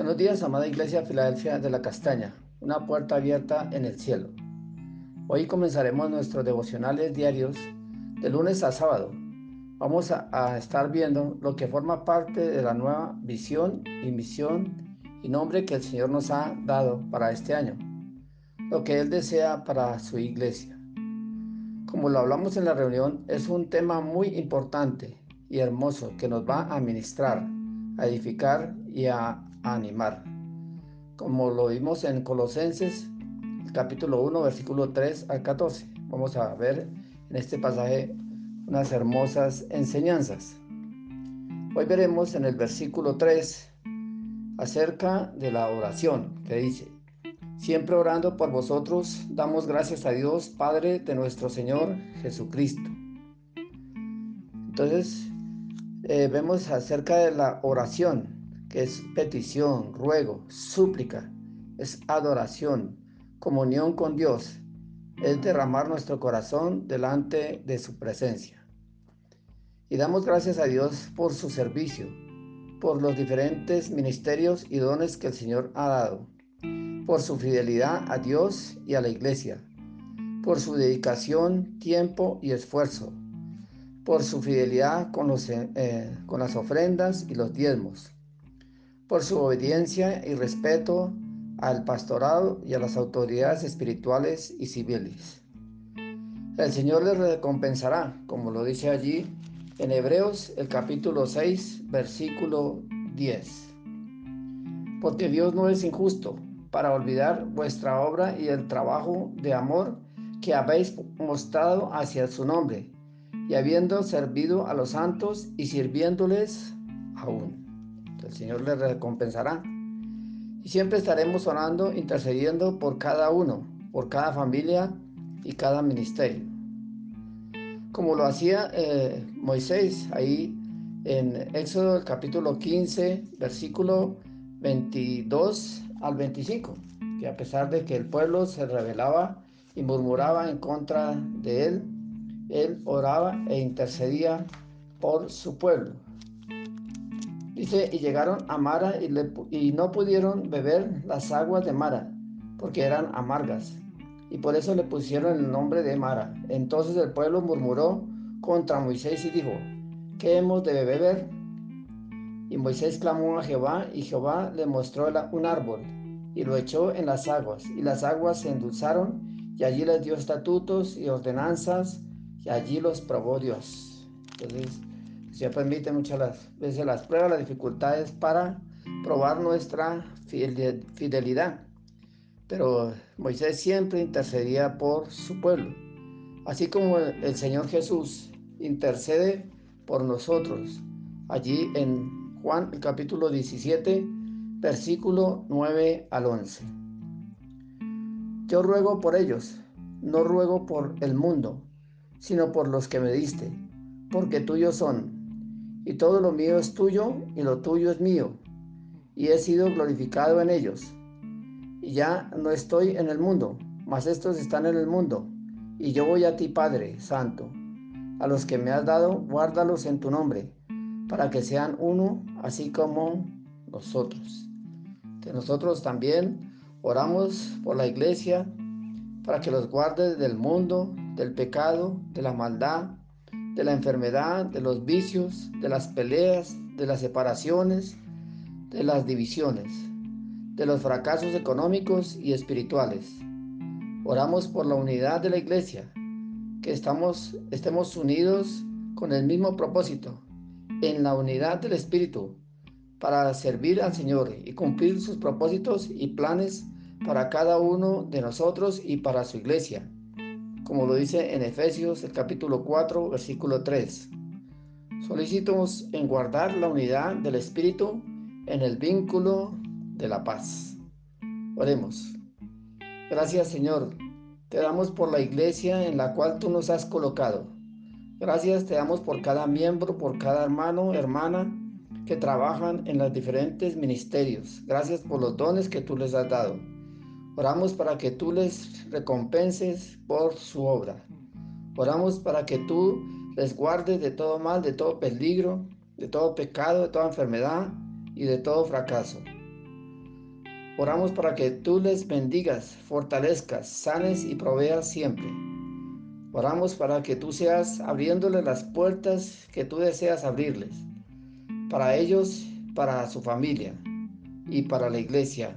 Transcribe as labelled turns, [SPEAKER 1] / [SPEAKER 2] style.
[SPEAKER 1] Buenos días, amada Iglesia Filadelfia de la Castaña, una puerta abierta en el cielo. Hoy comenzaremos nuestros devocionales diarios de lunes a sábado. Vamos a, a, estar viendo lo que forma parte de la nueva visión y misión y nombre que el Señor nos ha dado para este año, lo que Él desea para su iglesia. Como lo hablamos en la reunión, es un tema muy importante y hermoso que nos va a ministrar, a edificar y a animar. Como lo vimos en Colosenses capítulo 1, versículo 3 al 14. Vamos a ver en este pasaje unas hermosas enseñanzas. Hoy veremos en el versículo 3 acerca de la oración, que dice, siempre orando por vosotros, damos gracias a Dios, Padre de nuestro Señor Jesucristo. Entonces, eh, vemos acerca de la oración, que es petición, ruego, súplica, es adoración, comunión con Dios, es derramar nuestro corazón delante de su presencia. Y damos gracias a Dios por su servicio, por los diferentes ministerios y dones que el Señor ha dado, por su fidelidad a Dios y a la iglesia, por su dedicación, tiempo y esfuerzo, por su fidelidad con, los, eh, con las ofrendas y los diezmos por su obediencia y respeto al pastorado y a las autoridades espirituales y civiles. El Señor les recompensará, como lo dice allí en Hebreos el capítulo 6, versículo 10. Porque Dios no es injusto para olvidar vuestra obra y el trabajo de amor que habéis mostrado hacia su nombre, y habiendo servido a los santos y sirviéndoles aún el Señor le recompensará. Y siempre estaremos orando, intercediendo por cada uno, por cada familia y cada ministerio. Como lo hacía eh, Moisés ahí en Éxodo capítulo 15, versículo 22 al 25, que a pesar de que el pueblo se rebelaba y murmuraba en contra de él, él oraba e intercedía por su pueblo. Dice, y llegaron a Mara y, no pudieron beber las aguas de Mara, porque eran amargas. Y por eso le pusieron el nombre de Mara. Entonces el pueblo murmuró contra Moisés y dijo, ¿qué hemos de beber? Y Moisés clamó a Jehová, y Jehová le mostró un árbol, y lo echó en las aguas, y las aguas se endulzaron, y allí les dio estatutos y ordenanzas, y allí los probó Dios. Entonces, se permite muchas veces las pruebas, las dificultades para probar nuestra fidelidad. Pero Moisés siempre intercedía por su pueblo, así como el Señor Jesús intercede por nosotros. Allí en Juan el capítulo 17, versículo 9 al 11. Yo ruego por ellos, no ruego por el mundo, sino por los que me diste, porque tuyos son y todo lo mío es tuyo y lo tuyo es mío, y he sido glorificado en ellos. Y ya no estoy en el mundo, mas estos están en el mundo, y yo voy a ti, Padre Santo. A los que me has dado, guárdalos en tu nombre, para que sean uno, así como nosotros. Que nosotros también oramos por la iglesia, para que los guarde del mundo, del pecado, de la maldad, de la enfermedad, de los vicios, de las peleas, de las separaciones, de las divisiones, de los fracasos económicos y espirituales. Oramos por la unidad de la iglesia, que estamos, estemos unidos con el mismo propósito, en la unidad del Espíritu, para servir al Señor y cumplir sus propósitos y planes para cada uno de nosotros y para su iglesia como lo dice en Efesios el capítulo 4, versículo 3. Solicitamos en guardar la unidad del Espíritu en el vínculo de la paz. Oremos. Gracias Señor, te damos por la iglesia en la cual tú nos has colocado. Gracias te damos por cada miembro, por cada hermano, hermana que trabajan en los diferentes ministerios. Gracias por los dones que tú les has dado. Oramos para que tú les recompenses por su obra. Oramos para que tú les guardes de todo mal, de todo peligro, de todo pecado, de toda enfermedad y de todo fracaso. Oramos para que tú les bendigas, fortalezcas, sanes y proveas siempre. Oramos para que tú seas abriéndoles las puertas que tú deseas abrirles, para ellos, para su familia y para la iglesia.